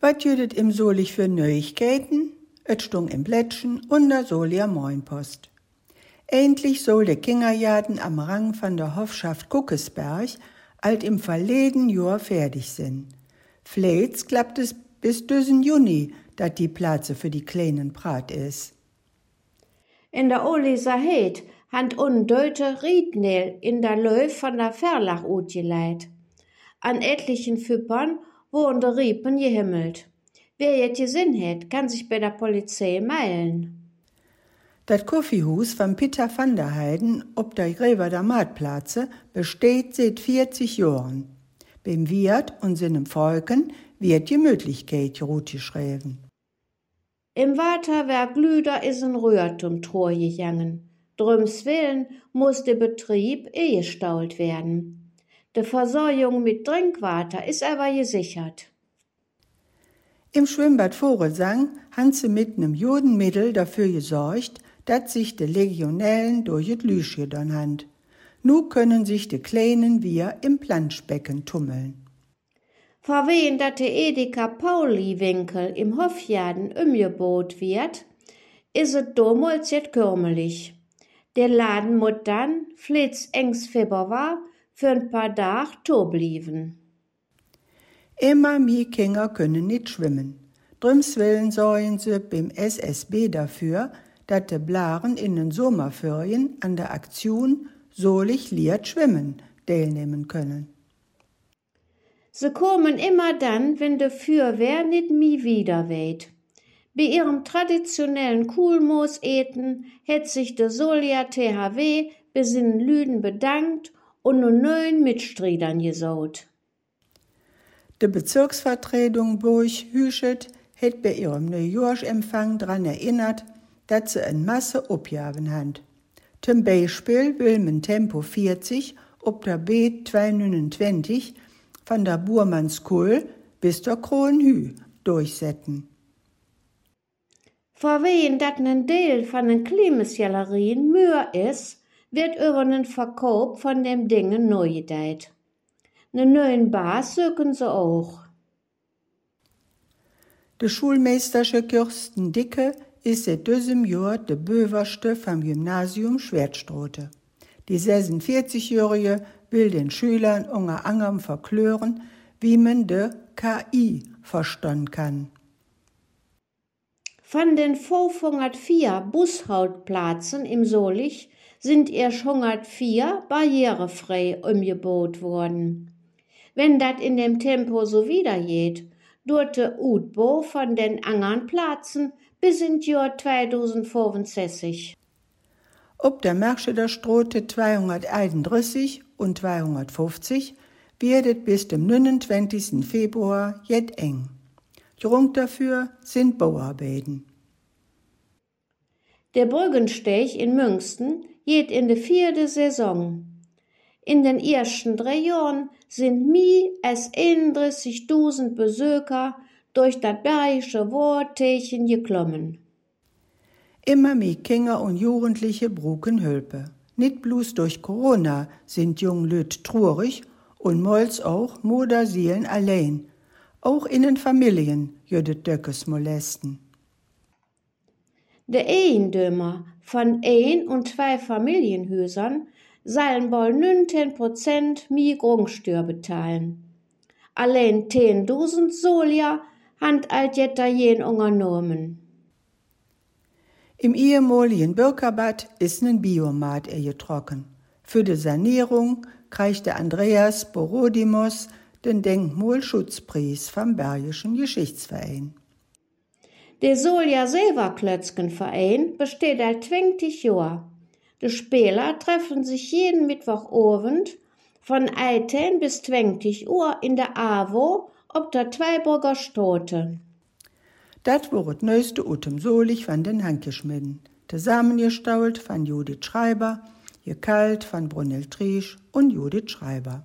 Wat jüdet im Solich für Neuigkeiten? Et stung im Blättchen und der Solia Moinpost. Endlich soll der Kingerjaden am Rang von der Hofschaft Kuckesberg alt im verleden Jahr fertig sind. Vielleicht klappt es bis düsen Juni, dat die Platze für die kleinen Brat is. In der Oliser Heid hand undeute Riednel in der Löw von der Verlach utgeleit. An etlichen Füppern wurden de Riepen gehimmelt. Wer jet Sinn het, kann sich bei der Polizei meilen. Das Koffeehus von Peter van der Heiden ob der Gräber der Marktplatze besteht seit 40 Jahren. Beim Wirt und seinem Volken wird die Möglichkeit geschrieben. Im Waterwerk Lüder is ein Rührtum Tor gegangen. Drüms Willen muss der Betrieb ehestault werden. Die Versorgung mit Trinkwasser ist aber gesichert. Im Schwimmbad Vogelsang haben sie mit einem Jodenmittel dafür gesorgt, dat sich de Legionellen durch et Lüsche dann hand. Nu können sich de Kleinen wir im Planschbecken tummeln. Vor wen dat de Edeka Pauli-Winkel im Hofjaden umgebot wird, is et domals jet körmelig. Der Laden mut dann, flitz engs Februar war, für ein paar Tag to blieben. Immer mi Kinder können nicht schwimmen. Drüms willen sorgen sie beim SSB dafür, dat de Blaren in den Sommerferien an der Aktion Solich liert schwimmen teilnehmen können. Sie kommen immer dann, wenn de Fürwehr nit mi wieder weht. Bei ihrem traditionellen Kuhlmoos-Eten hätt sich de Solia THW bis in Lüden bedankt und nun neuen Mitstreitern gesaut. De Bezirksvertretung Burg Hüschet hätt bei ihrem Neujahrsempfang dran erinnert, dat se en Masse opjawen hand. Zum Beispiel will man Tempo 40 op der B 229 von der Burmannskohl bis der Kronhü durchsetzen. Vor wen dat nen Deel von den Klimesjallerien mühr is, wird über den Verkauf von dem Dinge neu gedeiht. Ne neuen Bas söken sie auch. De Schulmeistersche Kirsten Dicke ist seit diesem Jahr der Böverste vom Gymnasium Schwertstrote. Die 46-Jährige will den Schülern unter anderem verklören, wie man de KI verstehen kann. Von den 504 Bushaltplätzen im Solich sind erst 104 barrierefrei umgebaut worden. Wenn das in dem Tempo so weitergeht, durte Utbo von den anderen Plätzen bis in Jahr 2065. Ob der Märsche der Strote 231 und 250 werdet bis dem 29. Februar jet eng. Grund dafür sind Bauarbeiten. Der Brüggenstech in Münsten geht in die vierte Saison. In den ersten drei Jahren sind mi es 31.000 Besucher durch das bergische Worttechen geklommen. Immer mehr Kinder und Jugendliche bruken Hülpe. Nicht bloß durch Corona sind jung Lüt trurig und mols auch Modersielen allein. Auch in den Familien jödet Döckes molesten. De Ehendömer von ein und zwei Familienhäusern sollen bald 19 Prozent Migrungssteuer bezahlen. Allein 10.000 Solia hand alt jen unternommen. Im ehemaligen Bürgerbad ist ein Biomat trocken. Für die Sanierung kriegt der Andreas Borodimos den Denkmalschutzpreis vom Bergischen Geschichtsverein. Der Solja Silberklötzkenverein besteht seit 20 Jahren. Die Spieler treffen sich jeden Mittwochabend von 18 bis 20 Uhr in der AWO ob der Zweiburger Stote. Dat wurdet neueste Utem Solich van den Hankeschmidden, zusammengestault von Judith Schreiber, gekalt von Brunel Triesch und Judith Schreiber.